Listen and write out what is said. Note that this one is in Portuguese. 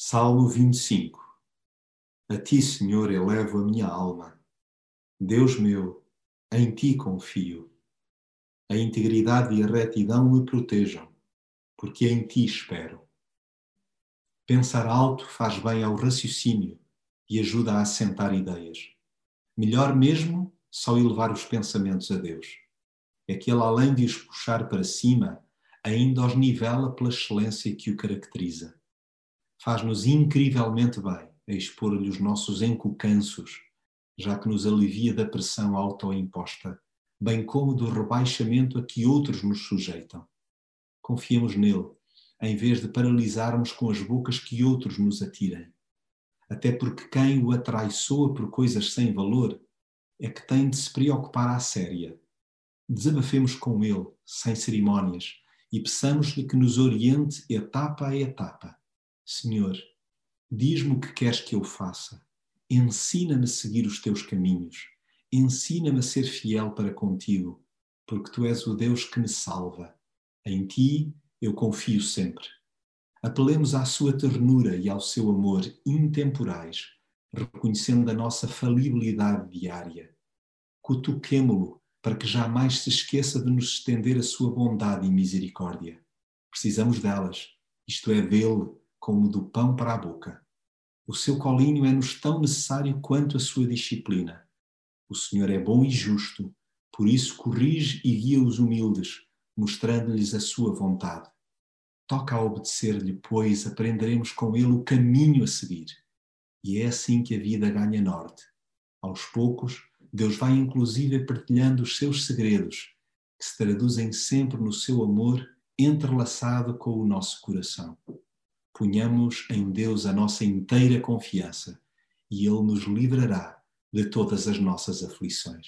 Salmo 25 A ti, Senhor, elevo a minha alma. Deus meu, em ti confio. A integridade e a retidão me protejam, porque em ti espero. Pensar alto faz bem ao raciocínio e ajuda a assentar ideias. Melhor mesmo só elevar os pensamentos a Deus. É que Ele, além de os puxar para cima, ainda os nivela pela excelência que o caracteriza faz-nos incrivelmente bem a expor-lhe os nossos encocanços, já que nos alivia da pressão autoimposta, bem como do rebaixamento a que outros nos sujeitam. Confiemos nele, em vez de paralisarmos com as bocas que outros nos atirem. Até porque quem o atraiçoa por coisas sem valor é que tem de se preocupar à séria. Desabafemos com ele, sem cerimónias, e peçamos-lhe que nos oriente etapa a etapa Senhor, diz-me o que queres que eu faça. Ensina-me a seguir os teus caminhos. Ensina-me a ser fiel para contigo, porque tu és o Deus que me salva. Em ti eu confio sempre. Apelemos à sua ternura e ao seu amor intemporais, reconhecendo a nossa falibilidade diária. Cutuquemo-lo para que jamais se esqueça de nos estender a sua bondade e misericórdia. Precisamos delas, isto é, dele, como do pão para a boca. O seu colinho é-nos tão necessário quanto a sua disciplina. O Senhor é bom e justo, por isso corrige e guia os humildes, mostrando-lhes a sua vontade. Toca a obedecer-lhe, pois aprenderemos com ele o caminho a seguir. E é assim que a vida ganha norte. Aos poucos, Deus vai inclusive partilhando os seus segredos, que se traduzem sempre no seu amor entrelaçado com o nosso coração ponhamos em Deus a nossa inteira confiança e Ele nos livrará de todas as nossas aflições.